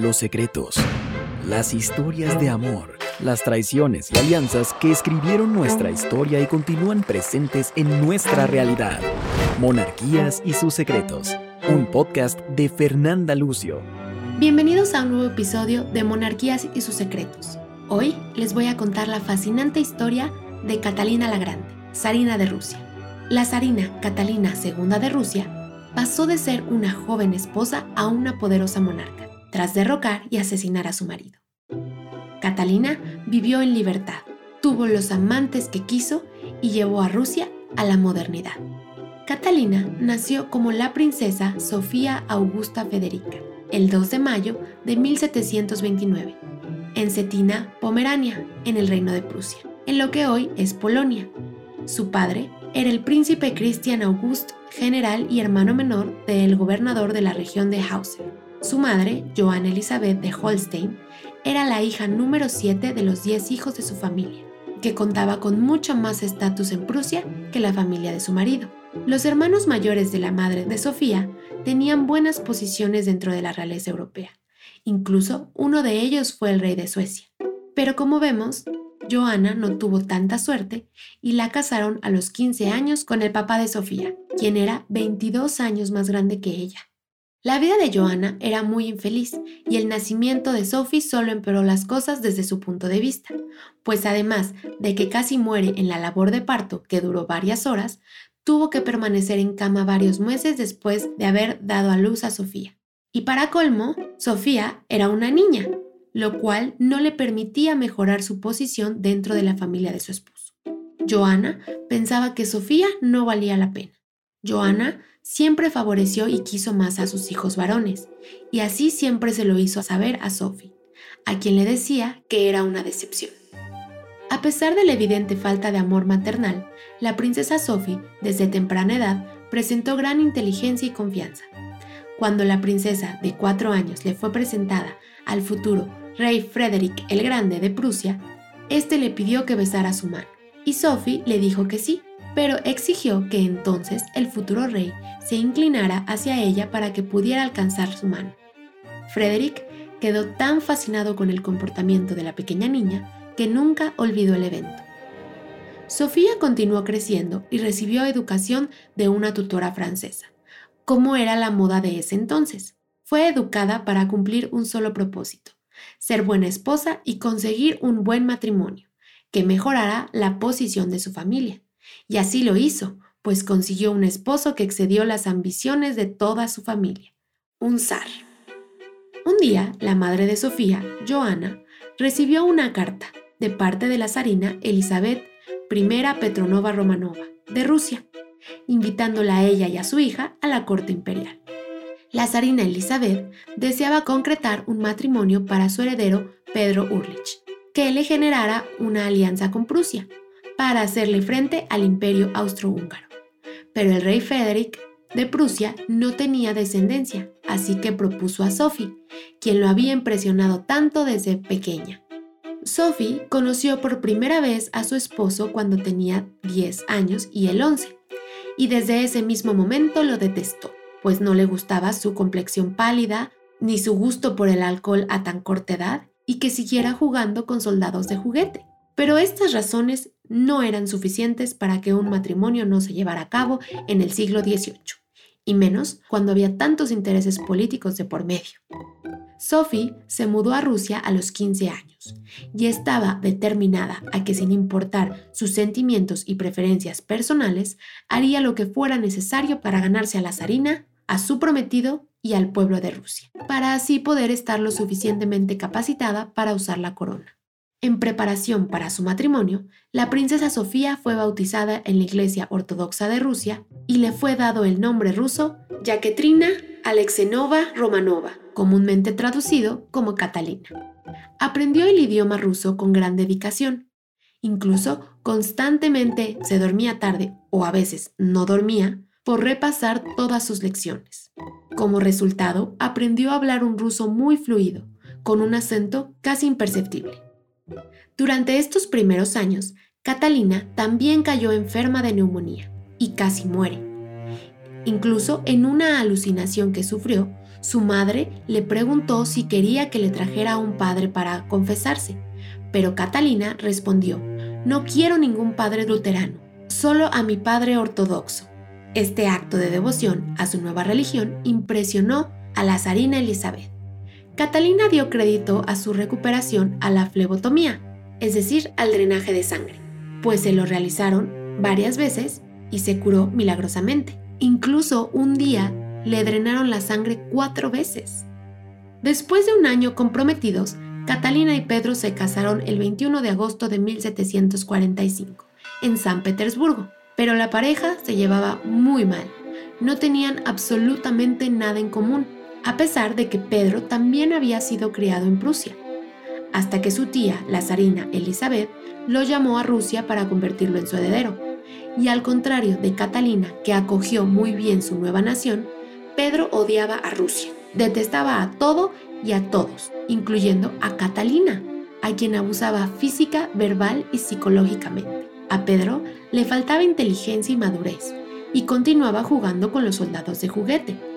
los secretos, las historias de amor, las traiciones y alianzas que escribieron nuestra historia y continúan presentes en nuestra realidad. Monarquías y sus secretos, un podcast de Fernanda Lucio. Bienvenidos a un nuevo episodio de Monarquías y sus secretos. Hoy les voy a contar la fascinante historia de Catalina la Grande, zarina de Rusia. La zarina Catalina II de Rusia pasó de ser una joven esposa a una poderosa monarca, tras derrocar y asesinar a su marido. Catalina vivió en libertad, tuvo los amantes que quiso y llevó a Rusia a la modernidad. Catalina nació como la princesa Sofía Augusta Federica el 2 de mayo de 1729 en Cetina, Pomerania, en el reino de Prusia, en lo que hoy es Polonia. Su padre era el príncipe Christian August, general y hermano menor del gobernador de la región de Hausen. Su madre, Johanna Elizabeth de Holstein, era la hija número 7 de los 10 hijos de su familia, que contaba con mucho más estatus en Prusia que la familia de su marido. Los hermanos mayores de la madre de Sofía tenían buenas posiciones dentro de la realeza europea. Incluso uno de ellos fue el rey de Suecia. Pero como vemos, Johanna no tuvo tanta suerte y la casaron a los 15 años con el papá de Sofía, quien era 22 años más grande que ella. La vida de Johanna era muy infeliz y el nacimiento de Sophie solo empeoró las cosas desde su punto de vista, pues además de que casi muere en la labor de parto, que duró varias horas, tuvo que permanecer en cama varios meses después de haber dado a luz a Sofía. Y para colmo, Sofía era una niña, lo cual no le permitía mejorar su posición dentro de la familia de su esposo. Johanna pensaba que Sofía no valía la pena. Johanna siempre favoreció y quiso más a sus hijos varones, y así siempre se lo hizo saber a Sophie, a quien le decía que era una decepción. A pesar de la evidente falta de amor maternal, la princesa Sophie, desde temprana edad, presentó gran inteligencia y confianza. Cuando la princesa de cuatro años le fue presentada al futuro rey Frederick el Grande de Prusia, este le pidió que besara su mano, y Sophie le dijo que sí, pero exigió que entonces el futuro rey se inclinara hacia ella para que pudiera alcanzar su mano. Frederick quedó tan fascinado con el comportamiento de la pequeña niña que nunca olvidó el evento. Sofía continuó creciendo y recibió educación de una tutora francesa, como era la moda de ese entonces. Fue educada para cumplir un solo propósito, ser buena esposa y conseguir un buen matrimonio, que mejorara la posición de su familia. Y así lo hizo, pues consiguió un esposo que excedió las ambiciones de toda su familia, un zar. Un día, la madre de Sofía, Joana, recibió una carta de parte de la zarina Elizabeth I Petronova Romanova, de Rusia, invitándola a ella y a su hija a la corte imperial. La zarina Elizabeth deseaba concretar un matrimonio para su heredero Pedro Urlich, que le generara una alianza con Prusia, para hacerle frente al imperio austrohúngaro. Pero el rey Frederick de Prusia no tenía descendencia, así que propuso a Sophie, quien lo había impresionado tanto desde pequeña. Sophie conoció por primera vez a su esposo cuando tenía 10 años y él 11, y desde ese mismo momento lo detestó, pues no le gustaba su complexión pálida, ni su gusto por el alcohol a tan corta edad, y que siguiera jugando con soldados de juguete. Pero estas razones no eran suficientes para que un matrimonio no se llevara a cabo en el siglo XVIII, y menos cuando había tantos intereses políticos de por medio. Sophie se mudó a Rusia a los 15 años y estaba determinada a que sin importar sus sentimientos y preferencias personales, haría lo que fuera necesario para ganarse a la zarina, a su prometido y al pueblo de Rusia, para así poder estar lo suficientemente capacitada para usar la corona. En preparación para su matrimonio, la princesa Sofía fue bautizada en la Iglesia Ortodoxa de Rusia y le fue dado el nombre ruso Yaketrina Alexenova Romanova, comúnmente traducido como Catalina. Aprendió el idioma ruso con gran dedicación. Incluso constantemente se dormía tarde o a veces no dormía por repasar todas sus lecciones. Como resultado, aprendió a hablar un ruso muy fluido, con un acento casi imperceptible. Durante estos primeros años, Catalina también cayó enferma de neumonía y casi muere. Incluso en una alucinación que sufrió, Su madre le preguntó si quería que le trajera a un padre para confesarse, pero Catalina respondió, no quiero ningún padre luterano, solo a mi padre ortodoxo. Este acto de devoción a su nueva religión impresionó a la zarina Elizabeth. Catalina dio crédito a su recuperación a la flebotomía, es decir, al drenaje de sangre, pues se lo realizaron varias veces y se curó milagrosamente. Incluso un día le drenaron la sangre cuatro veces. Después de un año comprometidos, Catalina y Pedro se casaron el 21 de agosto de 1745 en San Petersburgo, pero la pareja se llevaba muy mal. No tenían absolutamente nada en común, a pesar de que Pedro también había sido criado en Prusia, hasta que su tía, la zarina Elizabeth, lo llamó a Rusia para convertirlo en su heredero. Y al contrario de Catalina, que acogió muy bien su nueva nación, Pedro odiaba a Rusia, detestaba a todo y a todos, incluyendo a Catalina, a quien abusaba física, verbal y psicológicamente. A Pedro le faltaba inteligencia y madurez, y continuaba jugando con los soldados de juguete.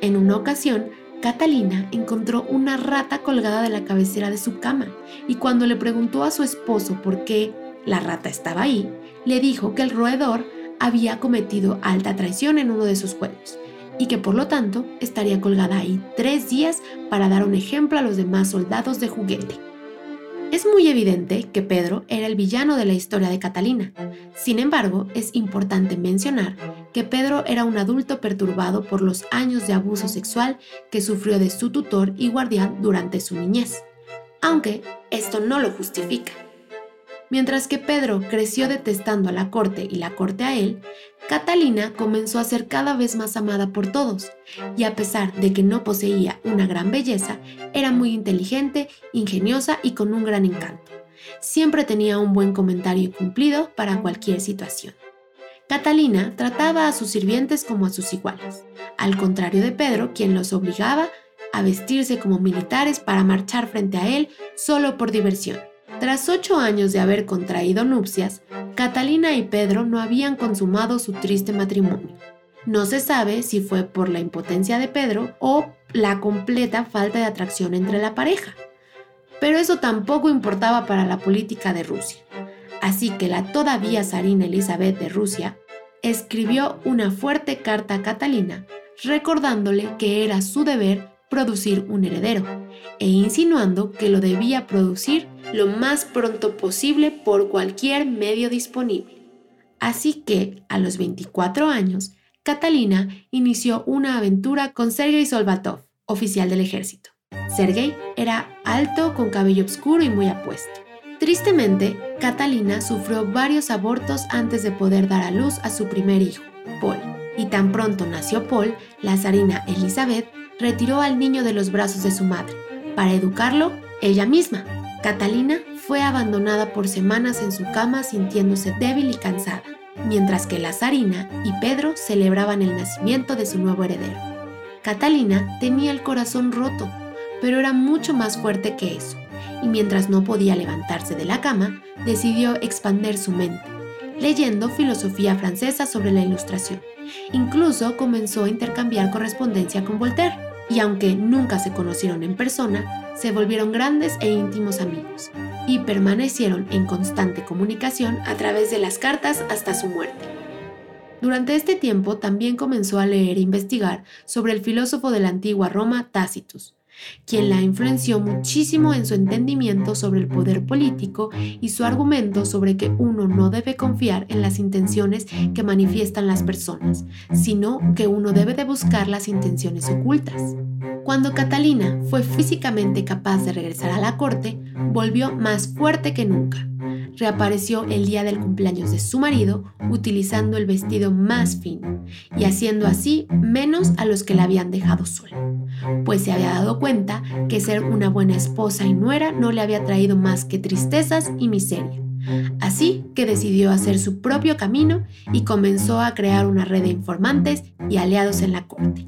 En una ocasión, Catalina encontró una rata colgada de la cabecera de su cama, y cuando le preguntó a su esposo por qué la rata estaba ahí, le dijo que el roedor había cometido alta traición en uno de sus juegos y que por lo tanto estaría colgada ahí tres días para dar un ejemplo a los demás soldados de juguete. Es muy evidente que Pedro era el villano de la historia de Catalina. Sin embargo, es importante mencionar que Pedro era un adulto perturbado por los años de abuso sexual que sufrió de su tutor y guardián durante su niñez, aunque esto no lo justifica. Mientras que Pedro creció detestando a la corte y la corte a él, Catalina comenzó a ser cada vez más amada por todos, y a pesar de que no poseía una gran belleza, era muy inteligente, ingeniosa y con un gran encanto. Siempre tenía un buen comentario cumplido para cualquier situación. Catalina trataba a sus sirvientes como a sus iguales, al contrario de Pedro, quien los obligaba a vestirse como militares para marchar frente a él solo por diversión. Tras ocho años de haber contraído nupcias, Catalina y Pedro no habían consumado su triste matrimonio. No se sabe si fue por la impotencia de Pedro o la completa falta de atracción entre la pareja. Pero eso tampoco importaba para la política de Rusia. Así que la todavía zarina Elizabeth de Rusia escribió una fuerte carta a Catalina recordándole que era su deber producir un heredero e insinuando que lo debía producir lo más pronto posible por cualquier medio disponible. Así que, a los 24 años, Catalina inició una aventura con Sergei Solvatov, oficial del ejército. Sergei era alto, con cabello oscuro y muy apuesto. Tristemente, Catalina sufrió varios abortos antes de poder dar a luz a su primer hijo, Paul. Y tan pronto nació Paul, la zarina Elizabeth retiró al niño de los brazos de su madre, para educarlo ella misma. Catalina fue abandonada por semanas en su cama sintiéndose débil y cansada, mientras que la zarina y Pedro celebraban el nacimiento de su nuevo heredero. Catalina tenía el corazón roto, pero era mucho más fuerte que eso, y mientras no podía levantarse de la cama, decidió expandir su mente, leyendo filosofía francesa sobre la ilustración. Incluso comenzó a intercambiar correspondencia con Voltaire y aunque nunca se conocieron en persona, se volvieron grandes e íntimos amigos y permanecieron en constante comunicación a través de las cartas hasta su muerte. Durante este tiempo también comenzó a leer e investigar sobre el filósofo de la antigua Roma, Tácitus, quien la influenció muchísimo en su entendimiento sobre el poder político y su argumento sobre que uno no debe confiar en las intenciones que manifiestan las personas, sino que uno debe de buscar las intenciones ocultas. Cuando Catalina fue físicamente capaz de regresar a la corte, volvió más fuerte que nunca reapareció el día del cumpleaños de su marido utilizando el vestido más fino y haciendo así menos a los que la habían dejado sola, pues se había dado cuenta que ser una buena esposa y nuera no le había traído más que tristezas y miseria. Así que decidió hacer su propio camino y comenzó a crear una red de informantes y aliados en la corte.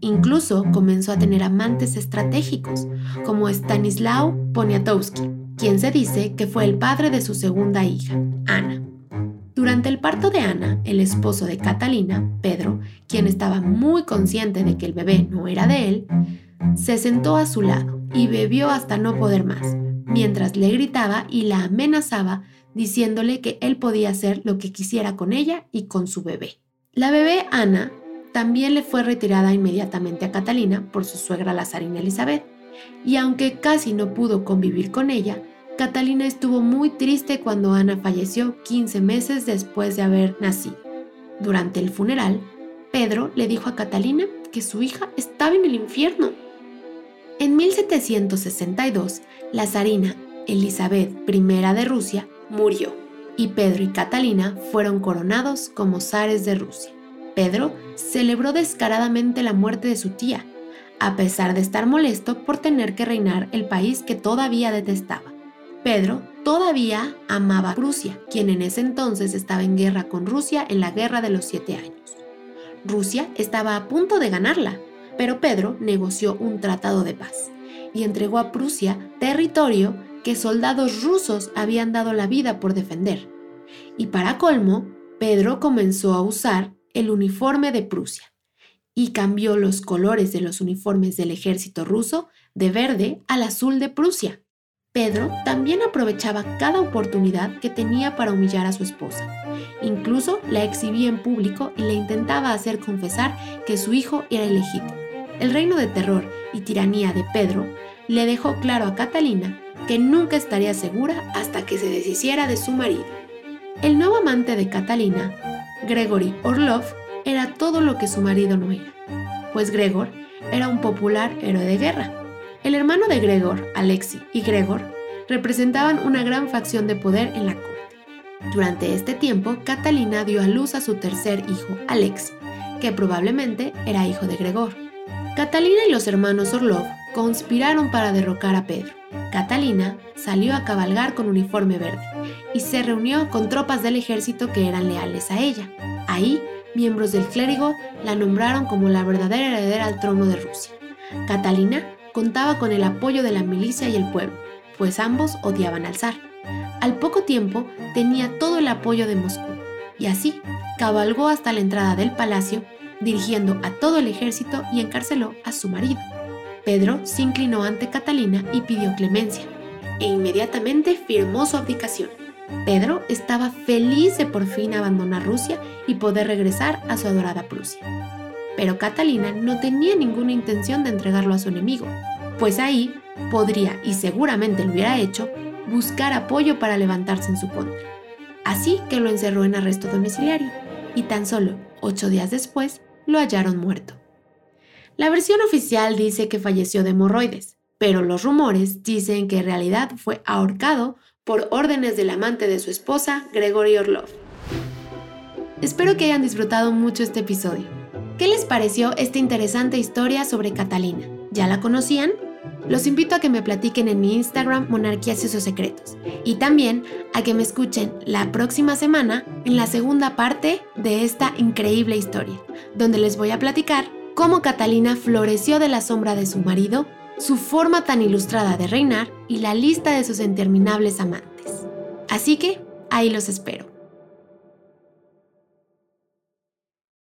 Incluso comenzó a tener amantes estratégicos, como Stanislao Poniatowski, quien se dice que fue el padre de su segunda hija, Ana. Durante el parto de Ana, el esposo de Catalina, Pedro, quien estaba muy consciente de que el bebé no era de él, se sentó a su lado y bebió hasta no poder más, mientras le gritaba y la amenazaba diciéndole que él podía hacer lo que quisiera con ella y con su bebé. La bebé Ana también le fue retirada inmediatamente a Catalina por su suegra Lazarina Elizabeth, y aunque casi no pudo convivir con ella, Catalina estuvo muy triste cuando Ana falleció 15 meses después de haber nacido. Durante el funeral, Pedro le dijo a Catalina que su hija estaba en el infierno. En 1762, la zarina Elizabeth I de Rusia murió y Pedro y Catalina fueron coronados como zares de Rusia. Pedro celebró descaradamente la muerte de su tía, a pesar de estar molesto por tener que reinar el país que todavía detestaba. Pedro todavía amaba a Prusia, quien en ese entonces estaba en guerra con Rusia en la Guerra de los Siete Años. Rusia estaba a punto de ganarla, pero Pedro negoció un tratado de paz y entregó a Prusia territorio que soldados rusos habían dado la vida por defender. Y para colmo, Pedro comenzó a usar el uniforme de Prusia y cambió los colores de los uniformes del ejército ruso de verde al azul de Prusia. Pedro también aprovechaba cada oportunidad que tenía para humillar a su esposa. Incluso la exhibía en público y le intentaba hacer confesar que su hijo era ilegítimo. El reino de terror y tiranía de Pedro le dejó claro a Catalina que nunca estaría segura hasta que se deshiciera de su marido. El nuevo amante de Catalina, Gregory Orlov, era todo lo que su marido no era, pues Gregor era un popular héroe de guerra el hermano de Gregor, Alexi y Gregor representaban una gran facción de poder en la corte. Durante este tiempo, Catalina dio a luz a su tercer hijo, Alexi, que probablemente era hijo de Gregor. Catalina y los hermanos Orlov conspiraron para derrocar a Pedro. Catalina salió a cabalgar con uniforme verde y se reunió con tropas del ejército que eran leales a ella. Ahí, miembros del clérigo la nombraron como la verdadera heredera al trono de Rusia. Catalina contaba con el apoyo de la milicia y el pueblo, pues ambos odiaban al zar. Al poco tiempo tenía todo el apoyo de Moscú, y así cabalgó hasta la entrada del palacio, dirigiendo a todo el ejército y encarceló a su marido. Pedro se inclinó ante Catalina y pidió clemencia, e inmediatamente firmó su abdicación. Pedro estaba feliz de por fin abandonar Rusia y poder regresar a su adorada Prusia pero Catalina no tenía ninguna intención de entregarlo a su enemigo, pues ahí podría, y seguramente lo hubiera hecho, buscar apoyo para levantarse en su contra. Así que lo encerró en arresto domiciliario, y tan solo ocho días después lo hallaron muerto. La versión oficial dice que falleció de hemorroides, pero los rumores dicen que en realidad fue ahorcado por órdenes del amante de su esposa, Gregory Orlov. Espero que hayan disfrutado mucho este episodio. ¿Qué les pareció esta interesante historia sobre Catalina? ¿Ya la conocían? Los invito a que me platiquen en mi Instagram Monarquías y sus secretos y también a que me escuchen la próxima semana en la segunda parte de esta increíble historia, donde les voy a platicar cómo Catalina floreció de la sombra de su marido, su forma tan ilustrada de reinar y la lista de sus interminables amantes. Así que ahí los espero.